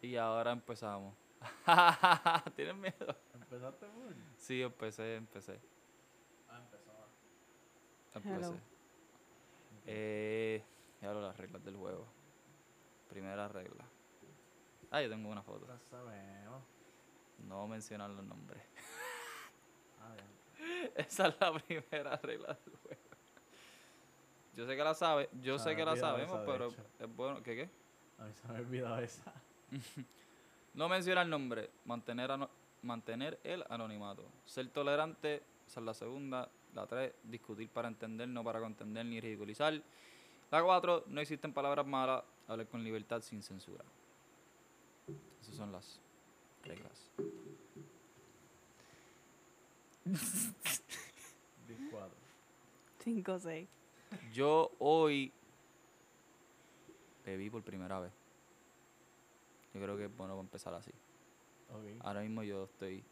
Y ahora empezamos. ¿Tienes miedo? ¿Empezaste full? Sí, empecé, empecé. Ah, empezó. Empecé. Hello. Eh, y ahora las reglas del juego. Primera regla. Ah, yo tengo una foto. Ya sabemos. No mencionar los nombres. Ah, bien. Esa es la primera regla del juego. Yo sé que la sabe, yo sé que la sabemos, pero hecho. es bueno. ¿Qué qué? A mí se me ha olvidado esa. No mencionar el nombre, mantener, ano- mantener el anonimato. Ser tolerante, esa es la segunda. La tres, discutir para entender, no para contender ni ridiculizar. La cuatro, no existen palabras malas, hablar con libertad sin censura. Esas son las reglas. 14. 5 6. Yo hoy bebí por primera vez. Yo creo que es bueno empezar así. Ok. Ahora mismo yo estoy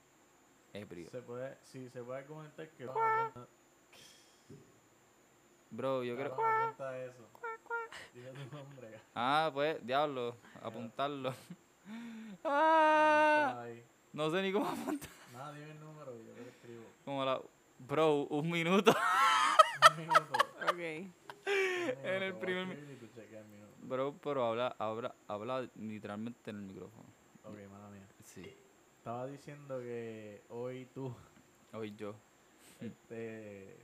ebrio. Se puede, sí, se puede comentar que Bro, yo creo... eso. Dile tu nombre. Ah, pues, diablo, apuntarlo. Ah, no sé ni cómo apuntar. Nada, dime el número y yo te lo escribo. Como la... Bro, un minuto. Un minuto. Ok. En el primer minuto. Bro, pero habla, habla, habla literalmente en el micrófono. Ok, mala mía. Sí, Estaba diciendo que hoy tú hoy yo. este,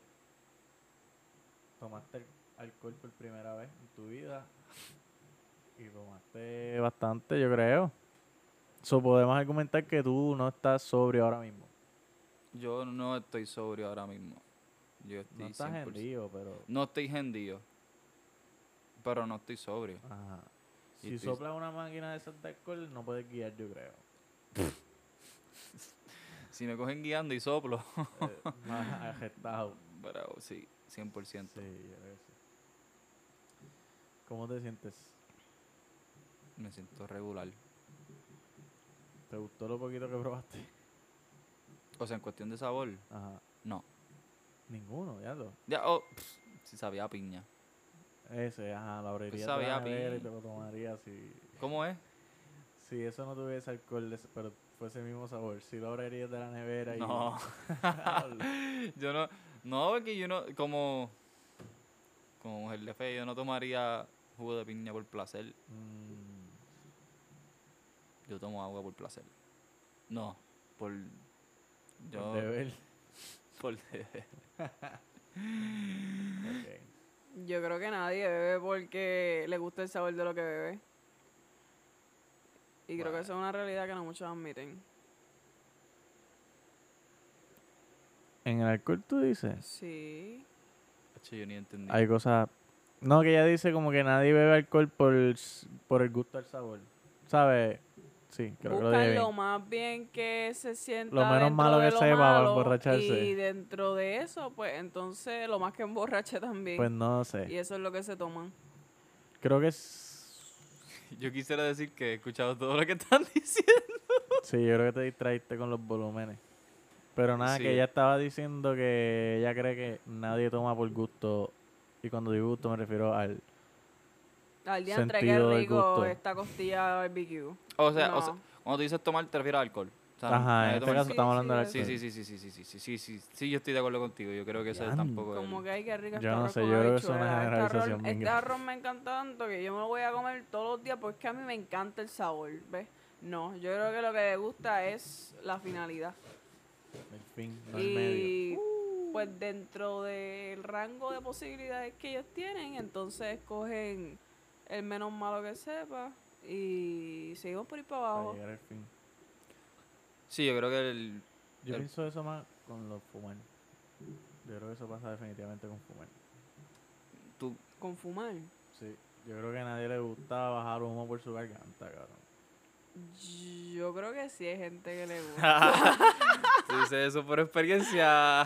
tomaste alcohol por primera vez en tu vida y tomaste bastante, yo creo. So, podemos argumentar que tú no estás sobrio ahora mismo. Yo no estoy sobrio ahora mismo. Yo estoy No estás 100%. hendido, pero... No estoy hendido. Pero no estoy sobrio. Ajá. Y Si estoy- soplas una máquina de de alcohol, no puedes guiar, yo creo. Si me cogen guiando y soplo. Eh, más agestado. Pero sí, 100%. Sí, yo creo que sí. ¿Cómo te sientes? Me siento regular. ¿Te gustó lo poquito que probaste? O sea, en cuestión de sabor, Ajá. no. Ninguno, ya lo. Ya, oh, pff, sí sabía a piña. Ese, ajá, la abriría sabía de la nevera y te lo tomaría si, ¿Cómo es? si eso no tuviese alcohol, pero fuese el mismo sabor. Si lo abrirías de la nevera y... No. Yo no, no, porque yo no, como, como mujer de fe, yo no tomaría jugo de piña por placer. Mm, Yo tomo agua por placer. No, por, yo, por deber. por deber. Ok. Yo creo que nadie bebe porque le gusta el sabor de lo que bebe. Y creo que eso es una realidad que no muchos admiten. En el alcohol tú dices, Sí. Yo ni entendí. hay cosas... No, que ella dice como que nadie bebe alcohol por, s- por el gusto del sabor. ¿Sabes? Sí, creo que lo lo más bien que se sienta. Lo menos dentro malo de que lo sepa para malo, emborracharse. Y dentro de eso, pues entonces lo más que emborrache también. Pues no sé. Y eso es lo que se toman. Creo que es... Yo quisiera decir que he escuchado todo lo que están diciendo. Sí, yo creo que te distraíste con los volúmenes. Pero nada, Sí. que ella estaba diciendo que ella cree que nadie toma por gusto. Y cuando digo gusto me refiero al... Al día Sentido del rico gusto. esta costilla barbecue. O sea, o No. sea, cuando tú dices tomar, te refieres al alcohol. O sea, Ajá, en este caso Sí, estamos sí, hablando eso. Sí, alcohol. sí, sí, sí, sí, sí, sí, sí, sí, sí, sí, yo estoy de acuerdo contigo. Yo creo que Diantre. tampoco es Como que hay que rico Yo este no sé, yo creo que es una habichuela. Este generalización arroz- Este arroz me encanta tanto que yo me lo voy a comer todos los días porque es que a mí me encanta el sabor, ¿ves? No, yo creo que lo que me gusta es la finalidad. El fin, no el medio. Y pues dentro del rango de posibilidades que ellos tienen, entonces escogen el menos malo que sepa y seguimos por ir para Para abajo. llegar al fin. Sí, yo creo que el... Yo El- pienso eso más con los fumar. Yo creo que eso pasa definitivamente con fumar. Tú, Con fumar. Sí, yo creo que a nadie le gusta bajar humo por su garganta, cabrón. Yo creo que sí hay gente que le gusta. tú dices eso por experiencia.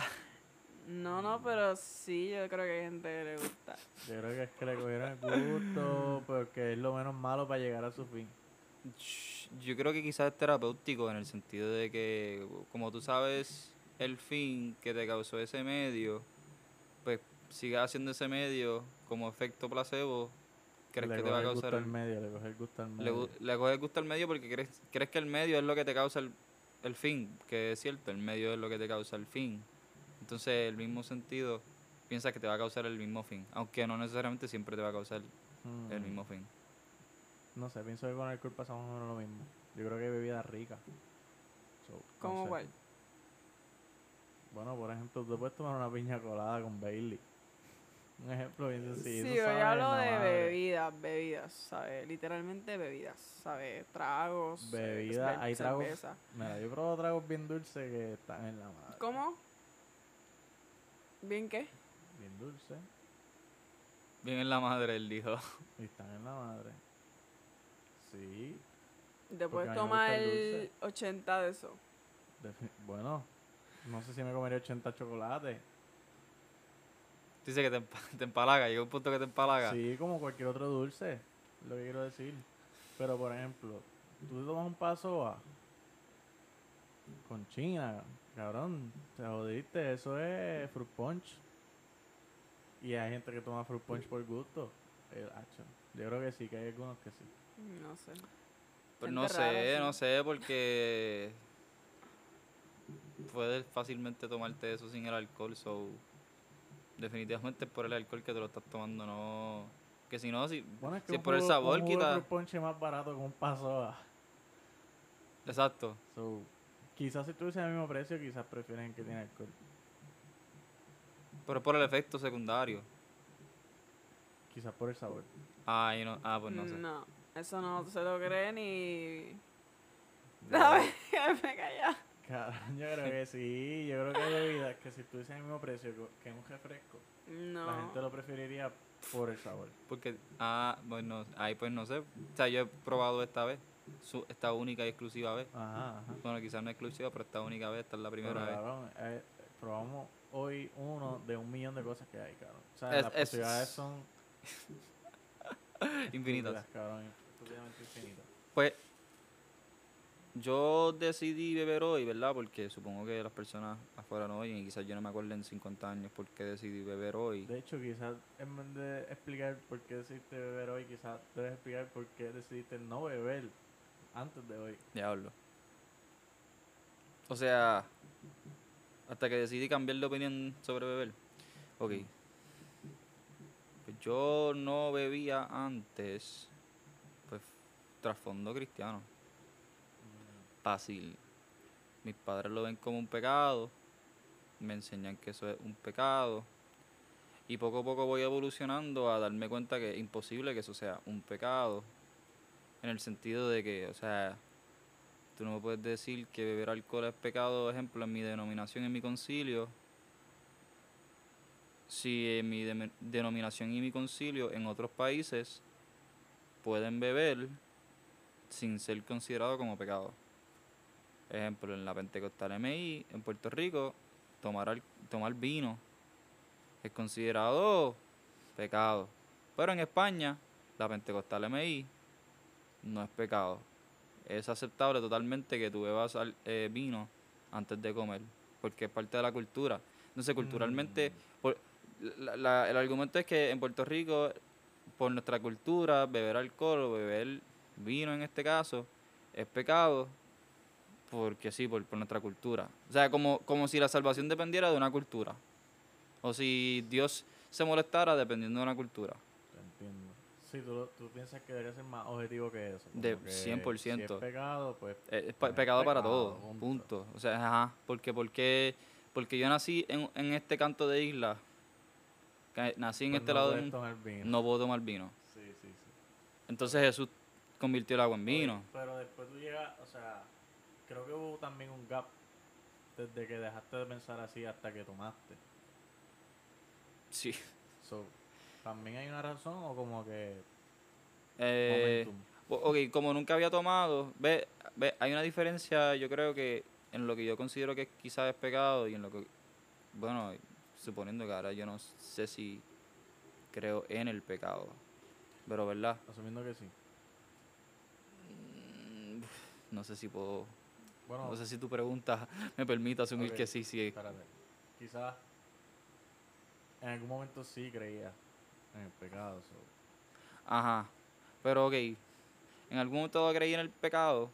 No, no, pero sí, yo creo que hay gente que le gusta. Yo creo que es que le cogieron el gusto, porque es lo menos malo para llegar a su fin. Yo creo que quizás es terapéutico en el sentido de que, como tú sabes el fin que te causó ese medio, pues sigas haciendo ese medio como efecto placebo, crees le que te va a causar gusto el, al medio, le coge el gusto al le, medio. gu- le coge el gusto al medio porque crees, crees que el medio es lo que te causa el, el fin, que es cierto, el medio es lo que te causa el fin. Entonces, el mismo sentido, piensas que te va a causar el mismo fin, aunque no necesariamente siempre te va a causar el Mm, mismo fin. No sé, pienso que con alcohol pasa más o menos lo mismo. Yo creo que hay bebidas ricas. So, no ¿Cómo sé. cuál? Bueno, por ejemplo, tú puedes tomar una piña colada con Bailey. Un ejemplo bien Sí, sencillo. yo eso sabe hablo de madre. bebidas, bebidas, ¿sabes? Literalmente bebidas, ¿sabes? Tragos. eh, Bebida, cer- hay tragos. Mira, yo he probado tragos bien dulces que están en la madre. ¿Cómo? ¿Bien qué? Bien dulces Bien en la madre, él dijo. y están en la madre. Sí. Te Porque puedes a mí me gusta tomar el dulce. 80 de eso. Bueno, no sé si me comería 80 chocolates. Dice que te, empa- te empalaga, llega un punto que te empalaga. Sí, como cualquier otro dulce, es lo que quiero decir. Pero por ejemplo, tú te tomas un paso a con China, cabrón, te jodiste, eso es fruit punch. Y hay gente que toma fruit punch por gusto. El hacho. Yo creo que sí, que hay algunos que sí. No sé. Pues no sé, rara, no sí. sé, porque puedes fácilmente tomarte eso sin el alcohol, so definitivamente es por el alcohol que te lo estás tomando, no que si no, si, Bueno, es que si un por el sabor un quita, fruit punch es más barato que un paso a. exacto, So, quizás si tuviesen el mismo precio, quizás prefieren que tiene alcohol. pero es por el efecto secundario. Quizás por el sabor. Ay, no, ah, pues no sé. No, eso no se lo cree ni. ¿Sabes? Me calla. Cabrón, yo creo que sí. Yo creo que hay bebidas que si tuviesen el mismo precio que- que un refresco, No. la gente lo preferiría por el sabor. Porque, ah, bueno, ahí pues no sé. O sea, yo he probado esta vez, su, esta única y exclusiva vez. Ajá, ajá. Bueno, quizás no exclusiva, pero esta única vez, esta es la Pero, primera vez. eh, probamos hoy uno de un millón de cosas que hay, cabrón. O sea, Es- las es- posibilidades son Infinitas. cabrón, infinitas. Pues yo decidí beber hoy, ¿verdad? Porque supongo que las personas afuera no oyen y quizás yo no me acuerdo en 50 años por qué decidí beber hoy. De hecho, quizás en vez de explicar por qué decidiste beber hoy, quizás debes explicar por qué decidiste no beber antes de hoy. Diablo. O sea, hasta que decidí cambiar de opinión sobre beber. Ok. Pues yo no bebía antes, pues, trasfondo cristiano. Fácil. Mis padres lo ven como un pecado, me enseñan que eso es un pecado. Y poco a poco voy evolucionando a darme cuenta que es imposible que eso sea un pecado. En el sentido de que, o sea, tú no me puedes decir que beber alcohol es pecado, ejemplo, en mi denominación, en mi concilio. Si en mi dem- denominación y mi concilio en otros países pueden beber sin ser considerado como pecado. Ejemplo, en la Pentecostal MI, en Puerto Rico, tomar, al- tomar vino es considerado pecado. Pero en España, la Pentecostal MI no es pecado. Es aceptable totalmente que tú bebas al- eh, vino antes de comer, porque es parte de la cultura. Entonces, culturalmente, por- la- la- el argumento es que en Puerto Rico, por nuestra cultura, beber alcohol o beber vino en este caso, es pecado, porque sí, por, por nuestra cultura. O sea, como, como si la salvación dependiera de una cultura. O si Dios se molestara dependiendo de una cultura. Sí, tú, tú piensas que debería ser más objetivo que eso. De que 100%. Si es pecado, pues. Eh, es pa- pues, es pecado para pecado, todo, punto. punto. O sea, ajá, porque, porque, porque yo nací en, en este canto de isla, nací en pues este no lado, de- tomar vino. no puedo tomar vino. Sí, sí, sí. Entonces Jesús convirtió el agua en vino. Pero después tú llegas, o sea, creo que hubo también un gap desde que dejaste de pensar así hasta que tomaste. Sí. So, ¿También hay una razón o como que Eh, ok, como nunca había tomado, ve, ve, hay una diferencia, yo creo que en lo que yo considero que quizás es pecado y en lo que, bueno, suponiendo que ahora yo no sé si creo en el pecado, pero verdad, Asumiendo que sí. Mm, no sé si puedo, Bueno, no sé si tu pregunta me permite asumir que sí, sí. espérate. Quizás en algún momento sí creía en el pecado. so. Ajá. Pero ok, en algún momento creí en el pecado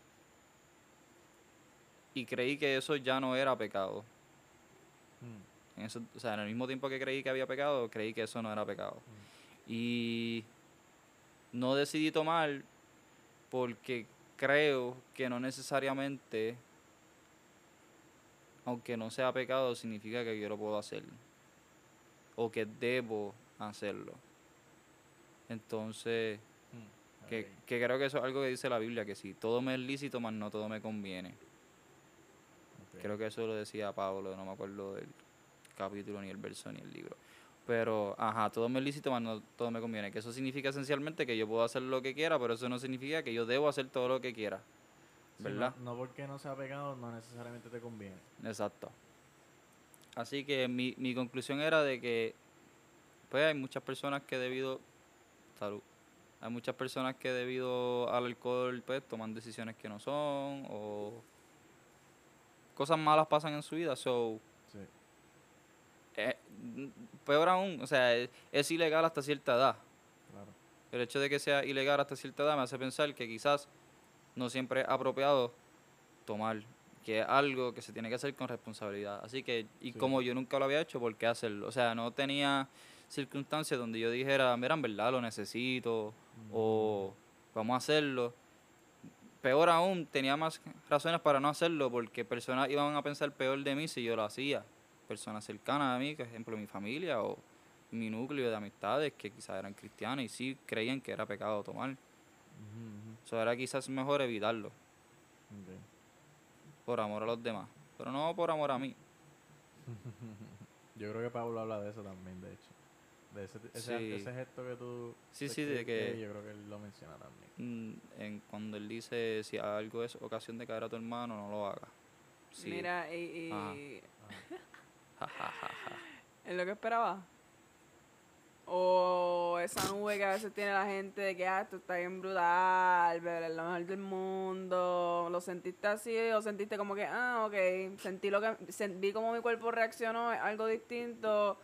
y creí que eso ya no era pecado. Mm, En eso, o sea, en el mismo tiempo que creí que había pecado, creí que eso no era pecado. Y no decidí tomar porque creo que no necesariamente, aunque no sea pecado, significa que yo lo puedo hacer. O que debo hacerlo. Entonces, mm, que, que creo que eso es algo que dice la Biblia, que si todo me es lícito, más no todo me conviene. Creo que eso lo decía Pablo, no me acuerdo del capítulo, ni el verso, ni el libro. Pero, ajá, todo me es lícito, más no todo me conviene. Que eso significa esencialmente que yo puedo hacer lo que quiera, pero eso no significa que yo debo hacer todo lo que quiera. Sí, ¿Verdad? no, no porque no sea pecado, no necesariamente te conviene. Exacto. Así que mi, mi conclusión era de que, pues hay muchas personas que debido, salud, hay muchas personas que debido al alcohol, pues toman decisiones que no son, o cosas malas pasan en su vida, so, Sí. eh, peor aún, o sea, es, es ilegal hasta cierta edad. Claro. El hecho de que sea ilegal hasta cierta edad me hace pensar que quizás no siempre es apropiado tomar, que es algo que se tiene que hacer con responsabilidad. Así que, y Sí. como yo nunca lo había hecho, ¿por qué hacerlo? O sea, no tenía circunstancias donde yo dijera, mira, en verdad lo necesito, o vamos a hacerlo. Peor aún, tenía más razones para no hacerlo, porque personas iban a pensar peor de mí si yo lo hacía. Personas cercanas a mí, por ejemplo mi familia o mi núcleo de amistades que quizás eran cristianas y sí creían que era pecado tomar. Eso era quizás mejor evitarlo, por amor a los demás, pero no por amor a mí. Yo creo que Pablo habla de eso también, de hecho. De ese, ese, Sí. ese gesto que tú... Sí, sí, de que- Yo creo que él lo menciona también. Mm, En, cuando él dice, si algo es ocasión de caer a tu hermano, no lo haga. Sí. Mira, y, y Ajá. Ja, ja, ja, ja. ¿es lo que esperaba? O esa nube que a veces tiene la gente de que, ah, esto está bien brutal, es lo mejor del mundo. ¿Lo sentiste así o sentiste como que, ah, ok, sentí lo que, vi como mi cuerpo reaccionó, es algo distinto,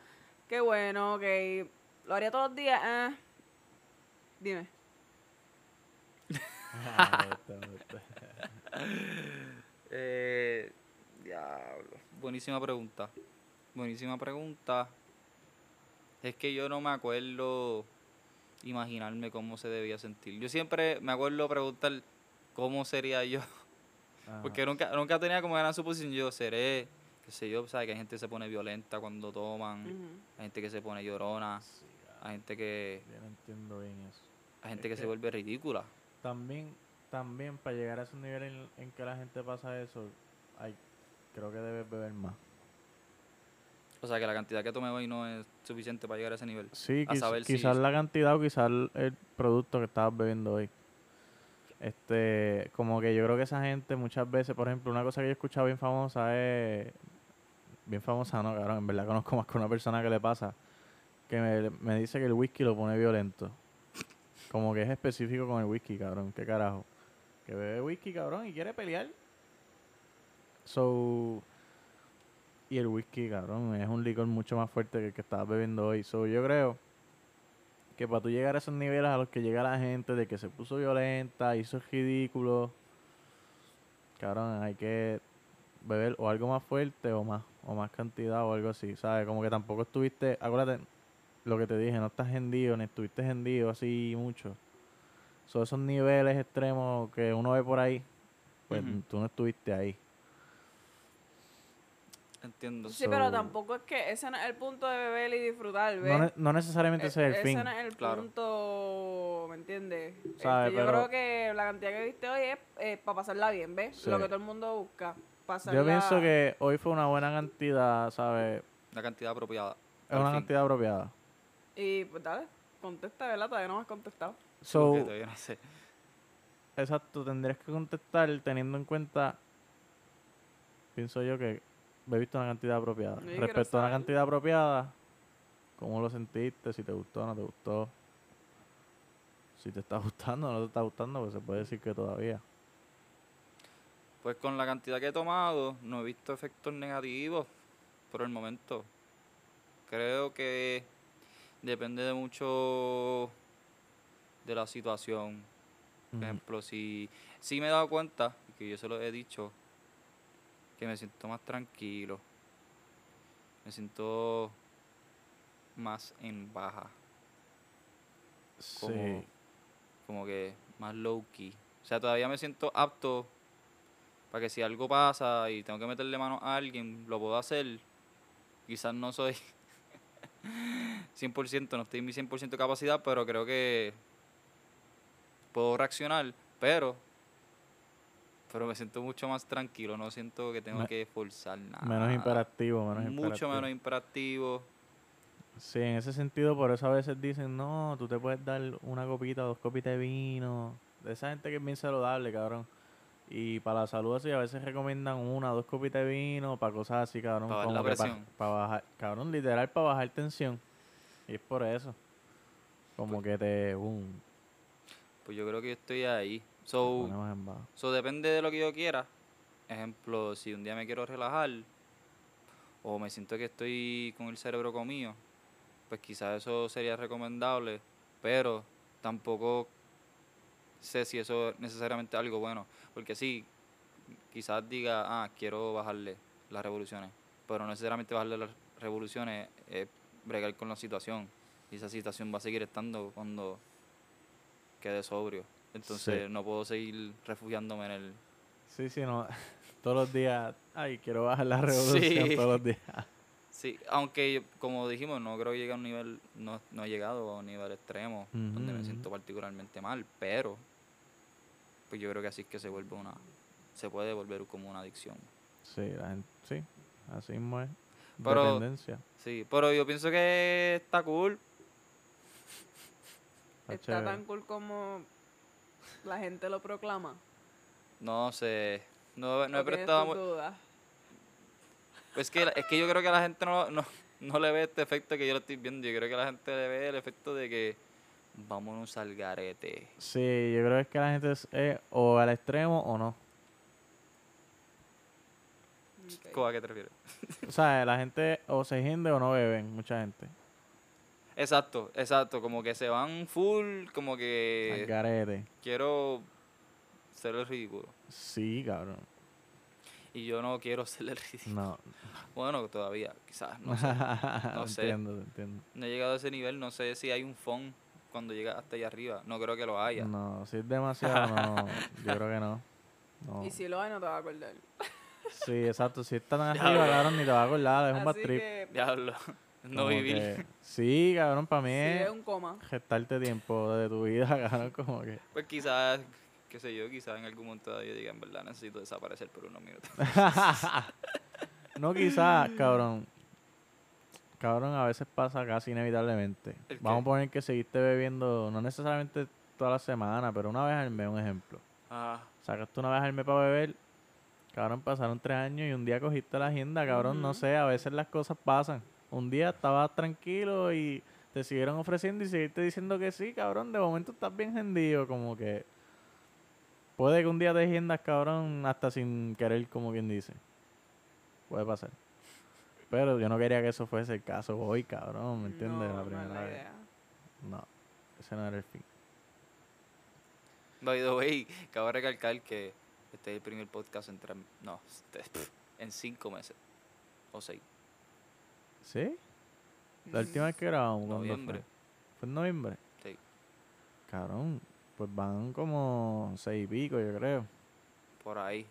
qué bueno, ok, lo haría todos los días, ah. Dime. Ah. Eh, diablo. Buenísima pregunta. Buenísima pregunta. Es que yo no me acuerdo imaginarme cómo se debía sentir. Yo siempre me acuerdo preguntar cómo sería yo. Ajá. Porque nunca, nunca tenía como gran suposición. Yo seré, qué sé yo, sabes que hay gente que se pone violenta cuando toman. Hay gente que se pone llorona. Sí, Hay gente que, Yo no entiendo bien eso. hay gente Es que se vuelve ridícula. También, también para llegar a esos niveles en, en que la gente pasa eso, hay, creo que debes beber más. O sea que la cantidad que tomé hoy no es suficiente para llegar a ese nivel. Sí, A si- quizás la cantidad o quizás el, el producto que estabas bebiendo hoy. Este, como que yo creo que esa gente muchas veces, por ejemplo, una cosa que yo he escuchado bien famosa es, bien famosa, no, cabrón, en verdad conozco más que una persona que le pasa, que me, dice que el whisky lo pone violento. Como que es específico con el whisky, cabrón, qué carajo. Que bebe whisky, cabrón, y quiere pelear. So, y el whisky, cabrón, es un licor mucho más fuerte que el que estabas bebiendo hoy. So, yo creo que para tú llegar a esos niveles a los que llega la gente, de que se puso violenta, hizo ridículo, cabrón, hay que beber o algo más fuerte o más, o más cantidad o algo así, ¿sabes? Como que tampoco estuviste, acuérdate lo que te dije, no estás hendido, ni estuviste hendido así mucho. Son esos niveles extremos que uno ve por ahí, pues Ujú. tú no estuviste ahí. Entiendo. Sí, pero tampoco es que ese no es el punto de beber y disfrutar, ¿ves? No, ne- no necesariamente E- ese es el ese fin. no es el Claro. punto, ¿me entiendes? Este, Sabe, yo pero- creo que la cantidad que viste hoy es para pasarla bien, ¿ves? Sí. Lo que todo el mundo busca. Yo pienso que hoy fue una buena cantidad, ¿sabes? La cantidad apropiada. Es una fin. cantidad apropiada. Y pues dale, contesta, ¿verdad? Todavía no me has contestado. So, todavía no sé. exacto, tendrías que contestar teniendo en cuenta, pienso yo que bebiste una cantidad apropiada. Respecto a una cantidad apropiada, ¿cómo lo sentiste? Si te gustó o no te gustó. Si te está gustando o no te está gustando, pues se puede decir que todavía. Pues con la cantidad que he tomado, no he visto efectos negativos por el momento. Creo que depende de mucho de la situación. Por ejemplo, si, si me he dado cuenta, que yo se lo he dicho, que me siento más tranquilo. Me siento más en baja. Como, Sí. como que más low key. O sea, todavía me siento apto para que si algo pasa y tengo que meterle mano a alguien, lo puedo hacer. Quizás no soy 100%, no estoy en mi 100% capacidad, pero creo que puedo reaccionar, pero pero me siento mucho más tranquilo, no siento que tengo Me- que forzar nada. Menos imperativo, menos Mucho imperativo. menos imperativo. Sí, en ese sentido, por eso a veces dicen, no, tú te puedes dar una copita, dos copitas de vino. De esa gente que es bien saludable, cabrón. Y para la salud así, a veces recomiendan una, dos copitas de vino, para cosas así, cabrón. Pa' bajar como la presión. pa bajar, cabrón, literal, para bajar tensión. Y es por eso. Como que te, boom, Pues yo creo que yo estoy ahí. So, so depende de lo que yo quiera. Ejemplo, si un día me quiero relajar o me siento que estoy con el cerebro comido, pues quizás eso sería recomendable, pero tampoco sé si eso es necesariamente algo bueno, porque sí, quizás diga, ah, quiero bajarle las revoluciones, pero no necesariamente bajarle las revoluciones es bregar con la situación, y esa situación va a seguir estando cuando quede sobrio. Entonces Sí. no puedo seguir refugiándome en el... Sí, sí, no. Todos los días, ay, quiero bajar la revolución Sí. todos los días. Sí, aunque como dijimos, no creo que llegue a un nivel, no, no he llegado a un nivel extremo donde me siento particularmente mal, pero pues yo creo que así es que se vuelve una, se puede volver como una adicción. Sí, la gente, sí, así mismo es. Pero- Dependencia. Sí, pero yo pienso que está cool. Está tan cool como la gente lo proclama. No sé, no, no he ¿O tienes prestado... tus mu- dudas? Es que, es que yo creo que a la gente no, no, no le ve este efecto que yo lo estoy viendo. Yo creo que la gente le ve el efecto de que vámonos al garete. Sí, yo creo que la gente es eh, o al extremo o no. Ok. ¿Cómo a qué te refieres? O sea, la gente o se hinde o no beben, mucha gente. Exacto, exacto. Como que se van full, como Al que garete. quiero ser el ridículo. Sí, cabrón. Y yo no quiero ser el ridículo. No. Bueno, todavía, quizás, no sé. no sé. entiendo, te entiendo. No he llegado a ese nivel, no sé si hay un phone cuando llega hasta allá arriba. No creo que lo haya. No, si es demasiado, no. Yo creo que no. no. Y si lo hay, no te vas a acordar. Sí, exacto. Si está tan arriba, cabrón, ni te vas a acordar. Es un bad trip. que Diablo, no Como vivir. que- Sí, cabrón, para mí es es un coma. gestarte tiempo de tu vida, cabrón, como que... Pues quizás, qué sé yo, quizás en algún momento yo diga, en verdad necesito desaparecer por unos minutos. no quizás, cabrón. Cabrón, a veces pasa casi inevitablemente. ¿El Vamos a poner que seguiste bebiendo, no necesariamente toda la semana, pero una vez al mes, un ejemplo. Ah, Sacaste una vez al mes para beber, cabrón, pasaron tres años y un día cogiste la agenda, cabrón, no sé, a veces las cosas pasan. Un día estabas tranquilo y te siguieron ofreciendo y seguiste diciendo que sí, cabrón, de momento estás bien hendido, como que... Puede que un día te hendas, cabrón, hasta sin querer, como quien dice. Puede pasar. Pero yo no quería que eso fuese el caso hoy, cabrón, ¿me entiendes? No, la primera vez. idea. No, ese no era el fin. by the way, cabe recalcar que este es el primer podcast en tres, no, este, pff, en cinco meses. O seis. ¿Sí? La última vez que grabamos, ¿cuándo Noviembre. Fue? ¿Fue en noviembre? Sí. Cabrón, pues van como seis y pico, yo creo. Por ahí.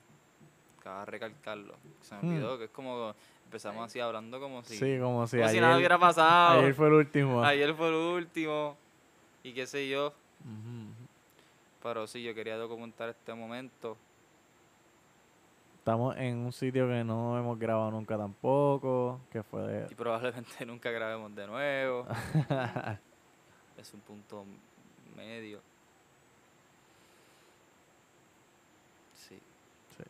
Cabe recalcarlo. Se me Hmm. olvidó que es como empezamos así hablando como si, Sí, como si como ayer, si nada hubiera pasado. ayer fue el último. Ayer fue el último. Y qué sé yo. Ujú. Pero sí, yo quería documentar este momento. Estamos en un sitio que no hemos grabado nunca tampoco, que fue Y de... probablemente nunca grabemos de nuevo. es un punto medio. Sí. Sí.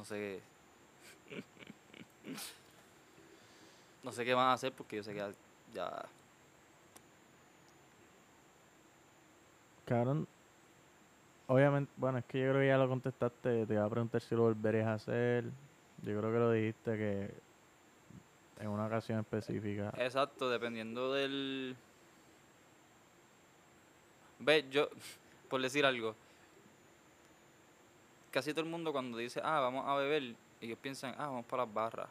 No sé. no sé qué van a hacer porque yo sé que ya-. Cabrón, obviamente, bueno, es que yo creo que ya lo contestaste, te iba a preguntar si lo volverías a hacer. Yo creo que lo dijiste que en una ocasión específica. Exacto, dependiendo del. Ve, yo, por decir algo, casi todo el mundo cuando dice, ah, vamos a beber, ellos piensan, ah, vamos para las barras,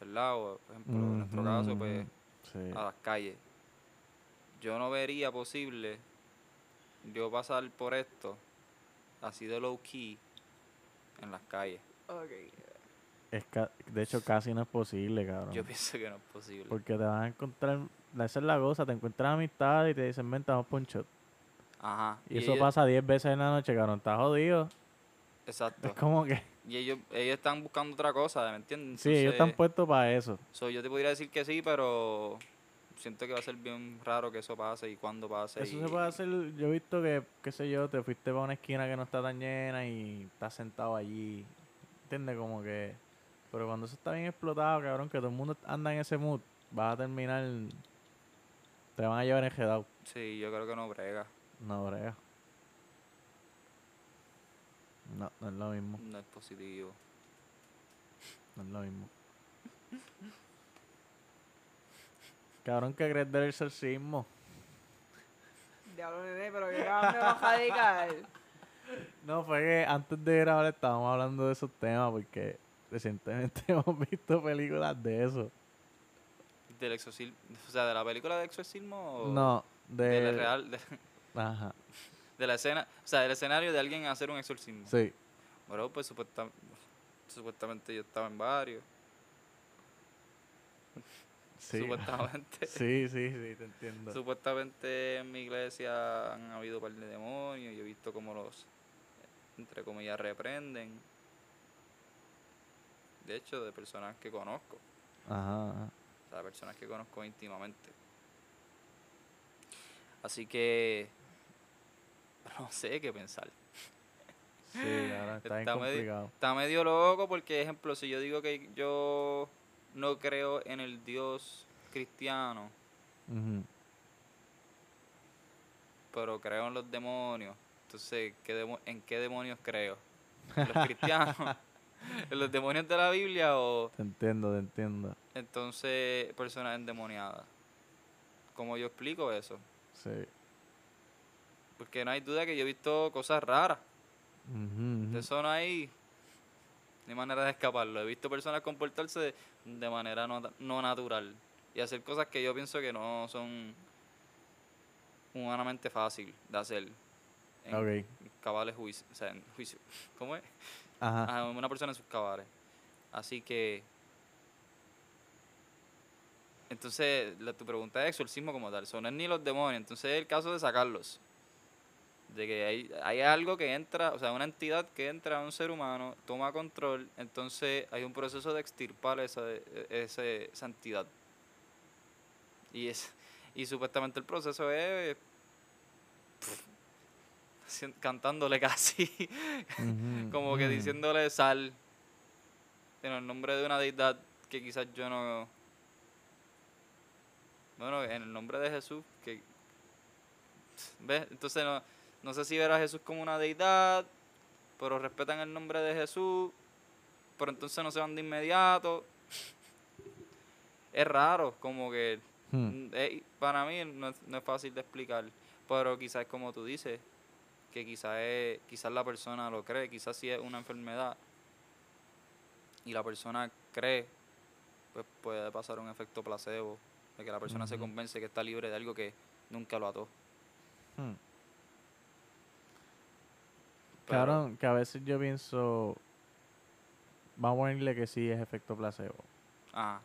¿verdad? O, por ejemplo, en nuestro caso, pues. Sí. a las calles. Yo no vería posible yo pasar por esto, así de low key, en las calles. Es ca- de hecho, casi no es posible, cabrón. Yo pienso que no es posible. Porque te vas a encontrar, esa es la cosa, te encuentras amistad y te dicen, ven, vamos por un shot. Ajá. Y, eso ellos- pasa 10 veces en la noche, cabrón, estás jodido. Exacto. Es como que, Y ellos, ellos están buscando otra cosa, ¿me entiendes? sí, ellos están puestos para eso. so, yo te podría decir que sí, pero siento que va a ser bien raro que eso pase y cuándo pase. Eso y- se puede hacer, yo he visto que, qué sé yo, te fuiste para una esquina que no está tan llena y estás sentado allí. ¿Entiendes? Como que... Pero cuando eso está bien explotado, cabrón, que todo el mundo anda en ese mood, vas a terminar... Te van a llevar enjedado. Sí, yo creo que no brega. No, brega. No, no es lo mismo. No es positivo. No es lo mismo. Cabrón, ¿qué crees del exorcismo? Diablo, nene, pero que cambio más radical. No, fue que antes de grabar estábamos hablando de esos temas porque recientemente hemos visto películas de eso. Del exorcismo. O sea, de la película de exorcismo o No, de... de la real. De, Ajá, de la escena. O sea, del escenario de alguien hacer un exorcismo. sí. Bueno, pues supuesta- supuestamente yo estaba en varios. Sí. Supuestamente. Sí, sí, sí, te entiendo. Supuestamente en mi iglesia han habido un par de demonios y he visto cómo los, entre comillas, reprenden. De hecho, de personas que conozco. Ajá, ajá. O sea, personas que conozco íntimamente. Así que no sé qué pensar. Sí, cabrón, está Está medio- complicado. Está medio loco porque, ejemplo, si yo digo que yo no creo en el Dios cristiano, pero creo en los demonios, entonces, ¿qué demo- ¿en qué demonios creo? ¿En los cristianos? ¿En los demonios de la Biblia o Te entiendo, te entiendo. entonces personas endemoniadas? ¿Cómo yo explico eso? Sí. Porque no hay duda que yo he visto cosas raras. Ujú, De ujú. eso no hay ni manera de escaparlo. He visto personas comportarse de, de manera no, no natural y hacer cosas que yo pienso que no son humanamente fácil de hacer. En Ok. cabales juicio, o sea, en juicio. ¿Cómo es? Ajá. Ajá, una persona en sus cabales. Así que entonces la, tu pregunta es exorcismo como tal, son no es ni los demonios, entonces es el caso de sacarlos. De que hay, hay algo que entra, o sea, una entidad que entra a un ser humano, toma control, entonces hay un proceso de extirpar esa, e- ese- esa entidad. Y, es, y supuestamente el proceso es pff, cantándole casi, como que diciéndole sal en el nombre de una deidad que quizás yo no bueno en el nombre de Jesús que ves entonces no, no sé si ver a Jesús como una deidad pero respetan el nombre de Jesús pero entonces no se van de inmediato es raro como que Hmm. Mm, eh, para mí no es, no es fácil de explicar, pero quizás es como tú dices, que quizás es, quizás la persona lo cree, quizás si es una enfermedad y la persona cree, pues puede pasar un efecto placebo, de que la persona se convence que está libre de algo que nunca lo ató. Hmm. Pero- Cabrón, que a veces yo pienso. Vamos a ponerle que sí es efecto placebo. Ah,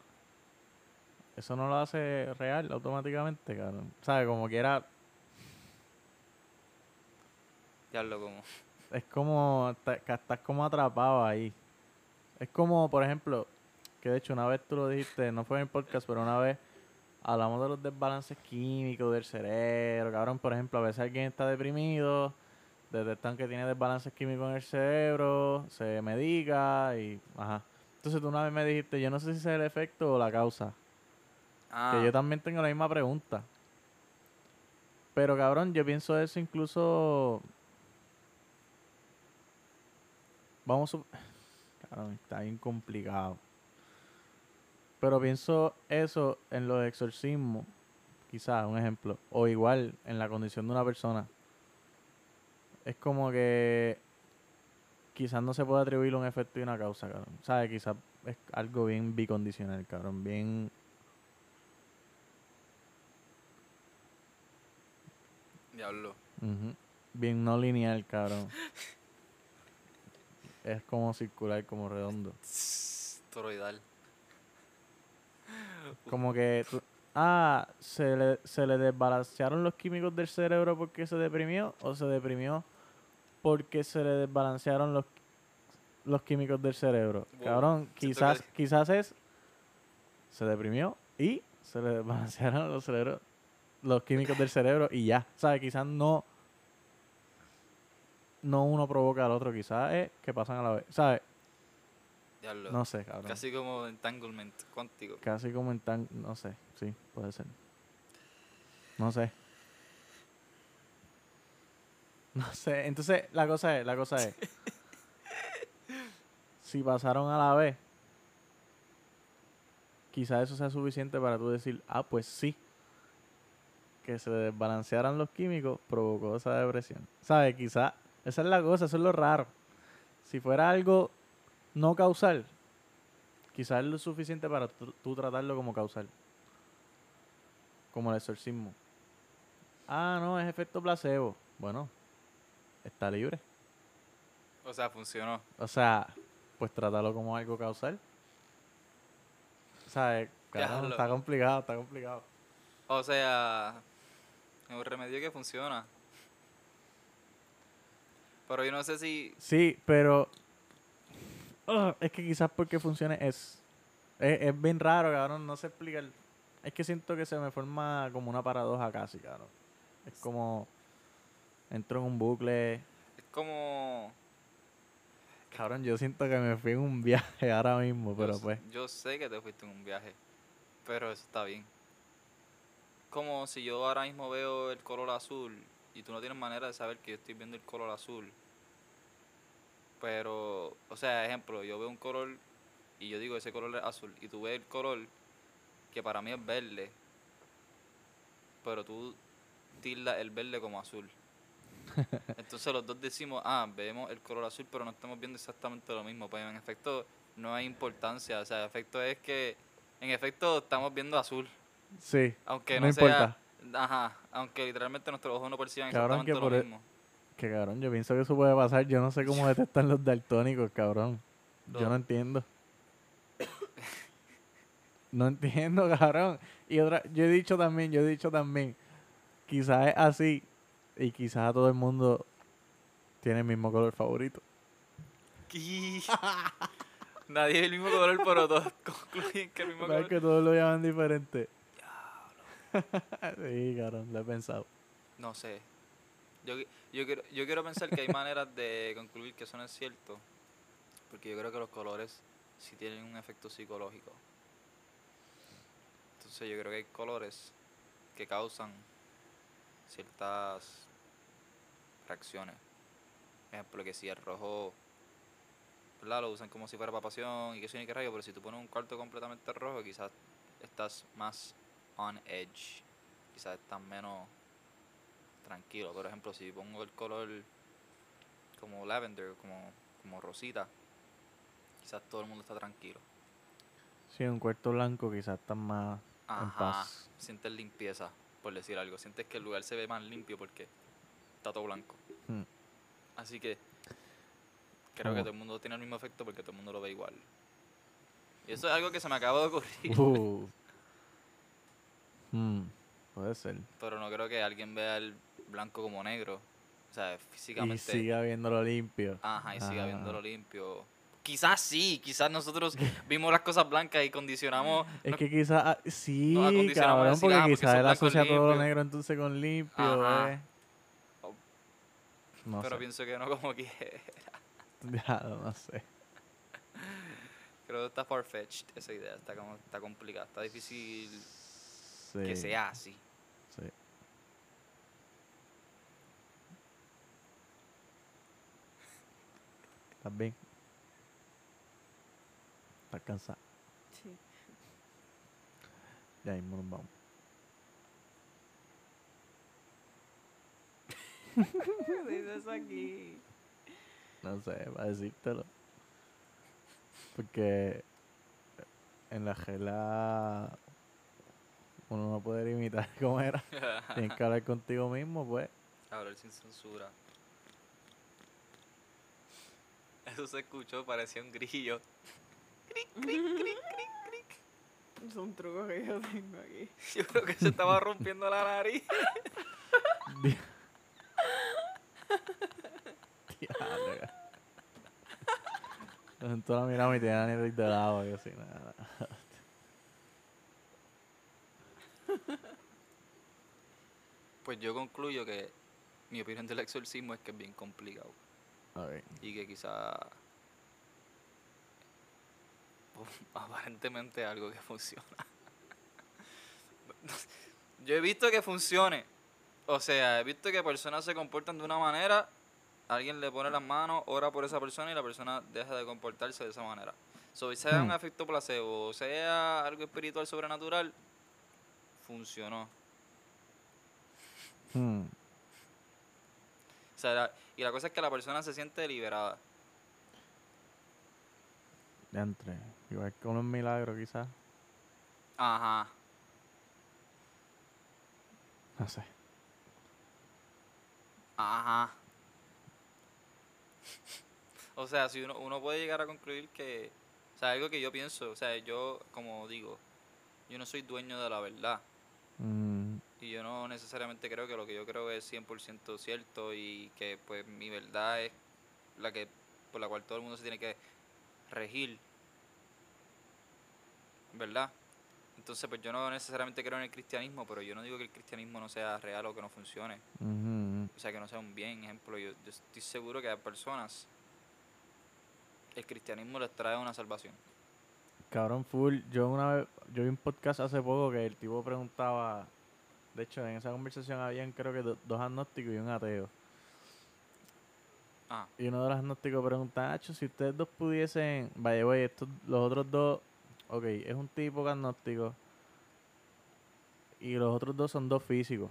Eso no lo hace real automáticamente, cabrón. ¿Sabes? Como quiera. ya lo como. Es como. está- que estás como atrapado ahí. Es como, por ejemplo. Que de hecho, una vez tú lo dijiste, no fue en el podcast, pero una vez hablamos de los desbalances químicos del cerebro. Cabrón, por ejemplo, a veces alguien está deprimido. Detectan que tiene desbalances químicos en el cerebro. Se medica y. Ajá. Entonces tú una vez me dijiste, yo no sé si es el efecto o la causa. Ah, Que yo también tengo la misma pregunta. Pero cabrón, yo pienso eso incluso. Vamos a. Cabrón, está bien complicado. Pero pienso eso en los exorcismos. Quizás, un ejemplo. O igual en la condición de una persona. Es como que quizás no se puede atribuir un efecto y una causa, cabrón. ¿Sabes? Quizás es algo bien bicondicional, cabrón. Bien. Diablo. ujú, Bien no lineal, cabrón. es como circular, como redondo. Toroidal. Como que. ah, ¿se le, ¿se le desbalancearon los químicos del cerebro porque se deprimió? ¿O se deprimió porque se le desbalancearon los, los químicos del cerebro? Wow, Cabrón, quizás, quizás es. Se deprimió y se le desbalancearon los cerebros, los químicos del cerebro y ya. ¿Sabes? Quizás no. No uno provoca al otro, quizás es que pasan a la vez. ¿Sabes? Diablo. No sé, cabrón. Casi como entanglement cuántico. Casi como en tan... No sé, sí, puede ser. No sé. No sé, entonces la cosa es, la cosa es... si pasaron a la vez, quizás eso sea suficiente para tú decir, ah, pues sí. Que se desbalancearan los químicos provocó esa depresión. ¿Sabes? Quizás, esa es la cosa, eso es lo raro. Si fuera algo no causal, quizás es lo suficiente para tú tratarlo como causal. Como el exorcismo. Ah, no, es efecto placebo. Bueno, está libre. O sea, funcionó. O sea, pues trátalo como algo causal. Cabrón, Diablo. está complicado, está complicado. O sea, es un remedio que funciona. Pero yo no sé si. Sí, pero. Ugh, es que quizás porque funcione es. Es, es bien raro, cabrón. No sé explicar. Es que siento que se me forma como una paradoja casi, cabrón. Es como. Entro en un bucle. Es como. Cabrón, yo siento que me fui en un viaje ahora mismo, pero yo, pues. Yo sé que te fuiste en un viaje. Pero eso está bien. Como si yo ahora mismo veo el color azul y tú no tienes manera de saber que yo estoy viendo el color azul. Pero, o sea, ejemplo, yo veo un color y yo digo ese color es azul y tú ves el color que para mí es verde. Pero tú tildas el verde como azul. Entonces los dos decimos, ah, vemos el color azul, pero no estamos viendo exactamente lo mismo. Pues en efecto no hay importancia. O sea, en efecto es que, en efecto estamos viendo azul. Sí. Aunque No no, sea... importa. Ajá, aunque literalmente nuestros ojos no perciban Cabrón, exactamente lo e- mismo. Que cabrón, yo pienso que eso puede pasar. Yo no sé cómo detectan los daltónicos, cabrón. Yo No. no entiendo. No entiendo, cabrón. Y otra, yo he dicho también, yo he dicho también, quizás es así y quizás a todo el mundo tiene el mismo color favorito. Nadie es el mismo color, pero todos concluyen que el mismo ¿Verdad color. que todos lo llaman diferente? sí, cabrón, lo he pensado. No sé. Yo, yo, quiero, yo quiero pensar que hay maneras de concluir que eso no es cierto. Porque yo creo que los colores sí tienen un efecto psicológico. Entonces yo creo que hay colores que causan ciertas reacciones. Por ejemplo, que si el rojo, ¿verdad? Lo usan como si fuera para pasión y que ni qué rayo, pero si tú pones un cuarto completamente rojo, quizás estás más on edge. Quizás estás menos tranquilo. Por ejemplo, si pongo el color como lavender, como, como rosita, quizás todo el mundo está tranquilo. Sí, un cuarto blanco quizás está más en Ajá. paz. Sientes limpieza, por decir algo. Sientes que el lugar se ve más limpio porque está todo blanco. Hmm. Así que creo que Como- todo el mundo tiene el mismo efecto porque todo el mundo lo ve igual. Y eso es algo que se me acaba de ocurrir. Uh. Hmm, puede ser. Pero no creo que alguien vea el blanco como negro. O sea, Y físicamente. siga viéndolo limpio. Ajá, y siga Ah. viéndolo limpio. Quizás sí, quizás nosotros vimos las cosas blancas y condicionamos. Es nos- que quizás, ah, sí, cabrón, porque porque quizás él asocia todo lo negro entonces con limpio, Ajá. eh. No pero sé, pienso que no como que. ya, no sé. Creo que está far-fetched esa idea. Está, como, está complicada. Está difícil Sí, que sea así. sí. ¿Estás bien? ¿Estás cansado? Sí. Ya mismo nos vamos. Dice eso aquí. No sé, para decírtelo. Porque en la gela uno no puede imitar cómo era. Tienes que hablar contigo mismo, pues. Hablar sin censura. Eso se escuchó, parecía un grillo. Es un truco que yo tengo aquí. Yo creo que se estaba rompiendo la nariz. Entonces la miramos y tenía nariz de lado y así, nada. Pues yo concluyo que mi opinión del exorcismo es que es bien complicado. Y que quizá pues, aparentemente es algo que funciona. Yo he visto que funcione. O sea, he visto que personas se comportan de una manera, alguien le pone las manos, ora por esa persona y la persona deja de comportarse de esa manera. So, sea un Hmm. efecto placebo, o sea algo espiritual sobrenatural, funcionó. Hmm. O sea, la- y la cosa es que la persona se siente liberada. Ya entré. Igual que un milagro, quizás. Ajá. No sé. Ajá. O sea, si uno, uno puede llegar a concluir que, o sea, algo que yo pienso, o sea, yo, como digo, yo no soy dueño de la verdad. Mm, Y yo no necesariamente creo que lo que yo creo es 100% cierto y que pues mi verdad es la que por la cual todo el mundo se tiene que regir. ¿Verdad? Entonces pues yo no necesariamente creo en el cristianismo, pero yo no digo que el cristianismo no sea real o que no funcione. O sea, que no sea un bien. Ejemplo, yo, yo estoy seguro que a personas el cristianismo les trae una salvación. Cabrón, full. Yo una vez, yo vi un podcast hace poco que el tipo preguntaba, de hecho en esa conversación habían creo que do- dos agnósticos y un ateo. Ah, Y uno de los agnósticos pregunta, Hacho, si ustedes dos pudiesen, vaya, güey, estos, los otros dos, ok, es un tipo agnóstico y los otros dos son dos físicos.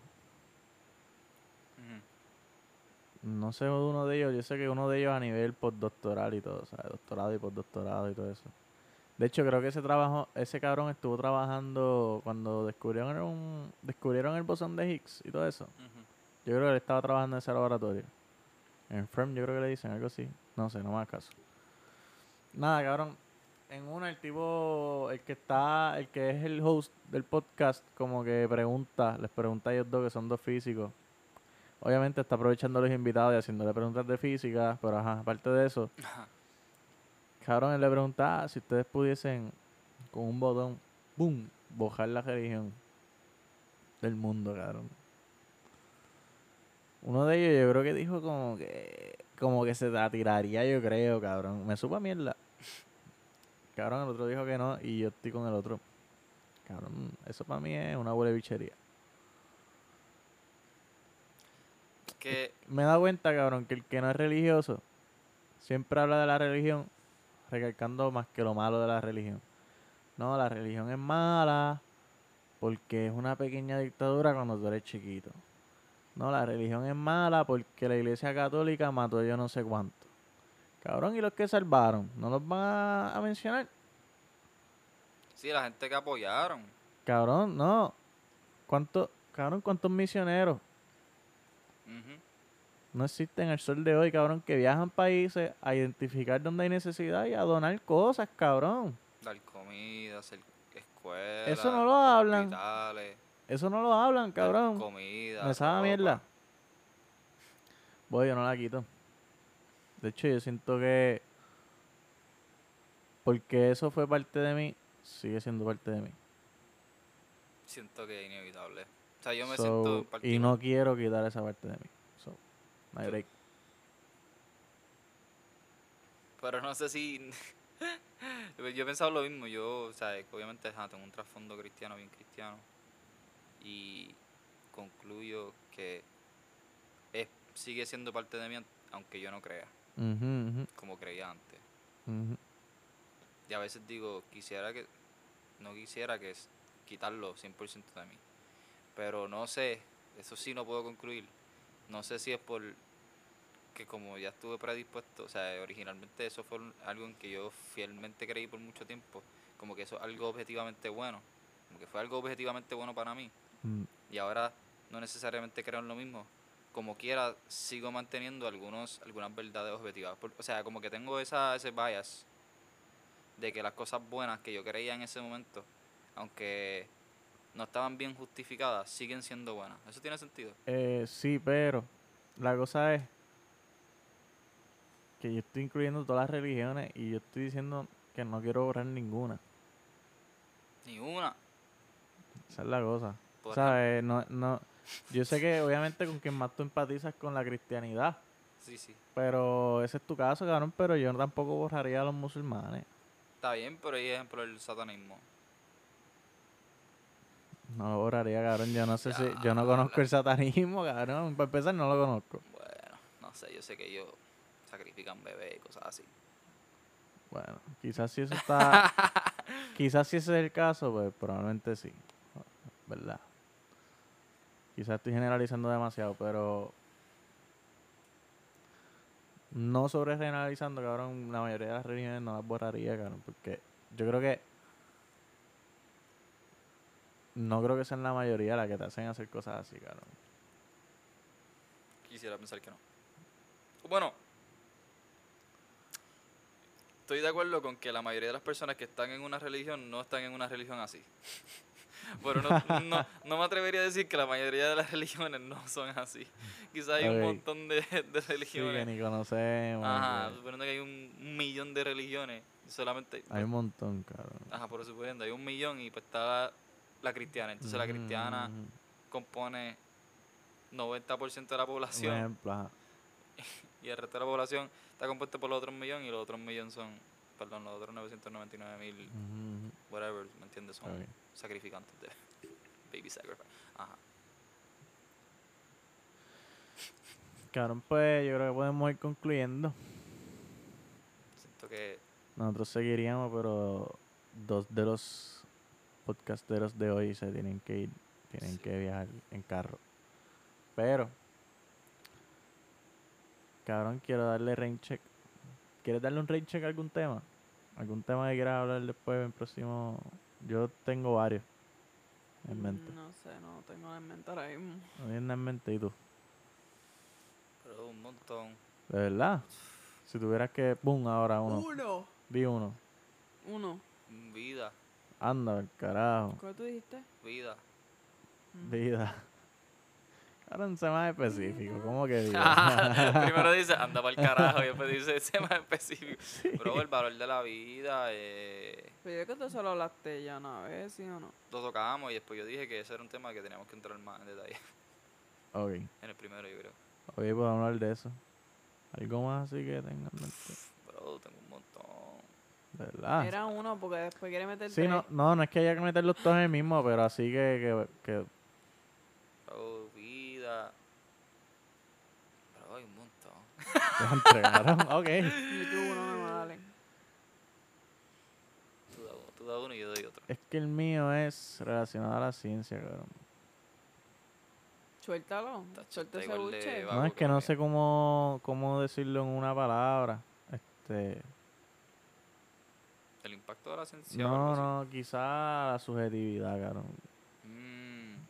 No sé uno de ellos, yo sé que uno de ellos a nivel postdoctoral y todo, ¿sabes? Doctorado y postdoctorado y todo eso. De hecho, creo que ese trabajo, ese cabrón estuvo trabajando cuando descubrieron un, descubrieron el bosón de Higgs y todo eso. Yo creo que él estaba trabajando en ese laboratorio. En FREM yo creo que le dicen algo así. No sé, no me hagas caso. Nada, cabrón. En una el tipo, el que está, el que es el host del podcast, como que pregunta, les pregunta a ellos dos que son dos físicos. Obviamente está aprovechando a los invitados y haciéndole preguntas de física, pero ajá, aparte de eso, Ajá. cabrón, él le pregunta "Ah, si ustedes pudiesen con un botón, ¡boom!, bojar la religión del mundo, cabrón. Uno de ellos yo creo que dijo como que como que se la tiraría, yo creo, cabrón. Me supa mierda. Cabrón, el otro dijo que no y yo estoy con el otro. Cabrón, eso para mí es una buena bichería. Que, Me he dado cuenta, cabrón, que el que no es religioso siempre habla de la religión recalcando más que lo malo de la religión. No, la religión es mala porque es una pequeña dictadura cuando tú eres chiquito. No, la religión es mala porque la iglesia católica mató yo no sé cuánto. Cabrón, ¿y los que salvaron? ¿No los van a, a mencionar? sí, la gente que apoyaron. Cabrón, no. ¿Cuántos, cabrón, cuántos misioneros no existen al sol de hoy, cabrón, que viajan países a identificar dónde hay necesidad y a donar cosas, cabrón? Dar comida, hacer escuelas. Eso no lo hablan. hospitales, Eso no lo hablan, dar cabrón. Comida. Me sabe mierda. Voy, yo no la quito. De hecho, yo siento que porque eso fue parte de mí, sigue siendo parte de mí. Siento que es inevitable. O sea, yo me So, siento y partido- no quiero quitar esa parte de mí. So, no hay break. Pero no sé si. yo he pensado lo mismo. Yo, o sea, obviamente tengo un trasfondo cristiano, bien cristiano. Y concluyo que es, sigue siendo parte de mí, aunque yo no crea, Ujú, como creía antes. ujú. Y a veces digo, quisiera que. No quisiera que es quitarlo 100% de mí. Pero no sé, eso sí no puedo concluir. no sé si es por que como ya estuve predispuesto, o sea, originalmente eso fue algo en que yo fielmente creí por mucho tiempo, como que eso es algo objetivamente bueno, como que fue algo objetivamente bueno para mí, Mm, y ahora no necesariamente creo en lo mismo. Como quiera, sigo manteniendo algunos, algunas verdades objetivas. Por- o sea, como que tengo esa, ese bias de que las cosas buenas que yo creía en ese momento, aunque no estaban bien justificadas, siguen siendo buenas. ¿Eso tiene sentido? eh, sí, pero la cosa es que yo estoy incluyendo todas las religiones y yo estoy diciendo que no quiero borrar ninguna. Ni una. Esa es la cosa. ¿Sabes? No, no. Yo sé que obviamente con quien más tú empatizas con la cristianidad. Sí, sí. Pero ese es tu caso, cabrón. Pero yo tampoco borraría a los musulmanes. Está bien, pero hay ejemplo del satanismo. No lo borraría, cabrón. Yo no sé si. Yo no conozco el satanismo, cabrón. Para empezar, no lo conozco. Bueno, no sé, yo sé que ellos sacrifican bebés y cosas así. Bueno, quizás si eso está. quizás si ese es el caso, pues probablemente sí. ¿Verdad? Quizás estoy generalizando demasiado, pero. No sobre generalizando, cabrón. La mayoría de las religiones no las borraría, cabrón. Porque yo creo que. No creo que sean la mayoría las que te hacen hacer cosas así, cabrón. Quisiera pensar que no. Bueno, estoy de acuerdo con que la mayoría de las personas que están en una religión no están en una religión así. Pero no, no, no me atrevería a decir que la mayoría de las religiones no son así. Quizás hay un montón de, de Sí, que religiones. ni conocemos. Ajá, suponiendo que hay un, un millón de religiones, solamente... Hay un montón, cabrón. Ajá, por suponiendo, hay un millón y pues está la, la cristiana. Entonces la cristiana Mm, compone 90% de la Un población. ejemplo, ajá. Y el resto de la población está compuesto por los otros millón y los otros millón son, perdón, los otros 999 mil, Ujú, whatever, ¿me entiendes? Son. Sacrificantes de baby sacrifice. Ajá. Cabrón, pues yo creo que podemos ir concluyendo. Siento que Nosotros seguiríamos, pero dos de los podcasteros de hoy se tienen que ir, tienen Sí. que viajar en carro. Pero, cabrón, quiero darle rain check. ¿Quieres darle un rain check a algún tema? ¿Algún tema que quieras hablar después en próximo? Yo tengo varios en mente. Mm, No sé, no tengo en mente ahora mismo. No tienes nada en mente y tú. pero un montón. ¿De verdad? Si tuvieras que, pum, ahora uno. Uno. Di uno. Uno. Vida, Anda, el carajo. ¿Cuál tú dijiste? vida. Mm. Vida. Ahora sé más específico. ¿Cómo que vida? Primero dice, anda para el carajo, y después dice, ese más específico. Pero el valor de la vida, eh, Pero yo creo que tú solo hablaste ya una vez, ¿sí o no? lo tocamos y después yo dije que ese era un tema que teníamos que entrar más en detalle. ok. En el primero, yo creo. Hoy podemos hablar de eso. ¿Algo más así que tengas en mente? Pero tengo un montón. ¿De verdad? Era uno porque después quiere meter Sí, tres. no, no, no es que haya que meterlos todos en el mismo, pero así que, que, que Oh, vida. Pero hay un montón. te entregaron. ok. Yo tuve uno nomás, dale. Tú da uno, tú da uno y yo doy otro. Es que el mío es relacionado a la ciencia, cabrón. Suéltalo. Suelta ese buche. No, es que no sé cómo, cómo decirlo en una palabra. Este, El impacto de la ciencia. no, no, quizá la subjetividad, cabrón.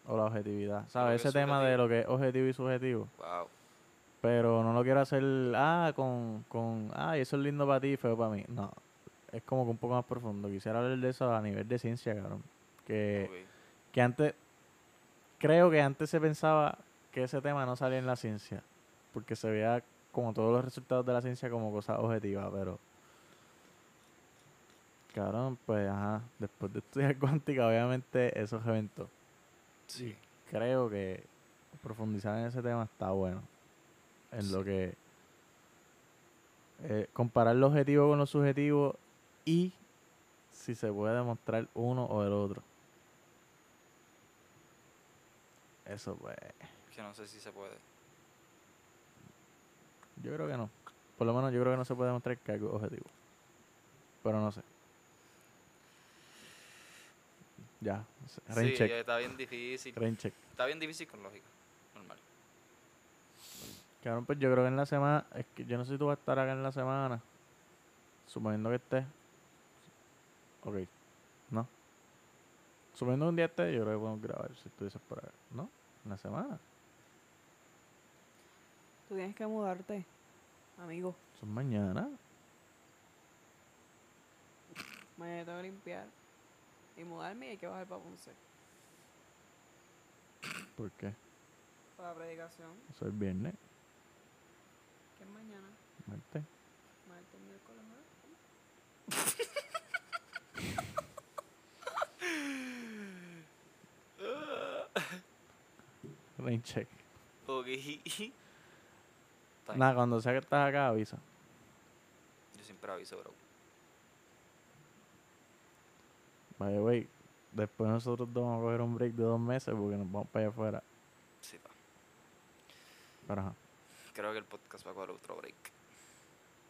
O la objetividad. ¿Sabes? es Ese tema de lo que es objetivo y subjetivo. wow. Pero no lo quiero hacer, ah, con, con, ah, eso es lindo para ti y feo para mí. No, es como que un poco más profundo. Quisiera hablar de eso a nivel de ciencia, cabrón. Que, que antes, creo que antes se pensaba que ese tema no salía en la ciencia. Porque se veía como todos los resultados de la ciencia como cosas objetivas, pero... Cabrón, pues, ajá, después de estudiar cuántica, obviamente esos eventos Sí. creo que profundizar en ese tema está bueno. En lo que eh, comparar lo objetivo con lo subjetivo y si se puede demostrar uno o el otro. Eso pues, Que no sé si se puede. yo creo que no. Por lo menos yo creo que no se puede demostrar que algo objetivo. Pero no sé. Ya, rain sí, check, está bien difícil. rain check. Está bien difícil con lógica. Normal. Cabrón, pues yo creo que en la semana, es que yo no sé si tú vas a estar acá en la semana. Suponiendo que estés. Ok, no. Suponiendo que un día estés, yo creo que podemos grabar si tú dices por acá. ¿No? En la semana. Tú tienes que mudarte, amigo. Son mañana. Mañana tengo que limpiar y mudarme y hay que bajar para Ponce. ¿Por qué? Para la predicación. Eso es viernes. ¿Qué es mañana? Martes. Martes, miércoles, jueves. Rain check. Ok. Nada, cuando sea que estás acá, avisa. Yo siempre aviso, bro. Vaya, wey. Después nosotros dos vamos a coger un break de dos meses porque nos vamos para allá afuera. Sí, pa. Pero ajá. Creo que el podcast va a coger otro break.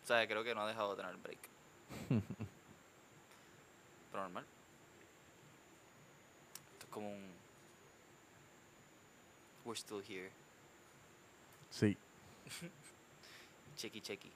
O sea, creo que no ha dejado de tener break. Pero normal. Esto es como un... We're still here. Sí. Checky, checky.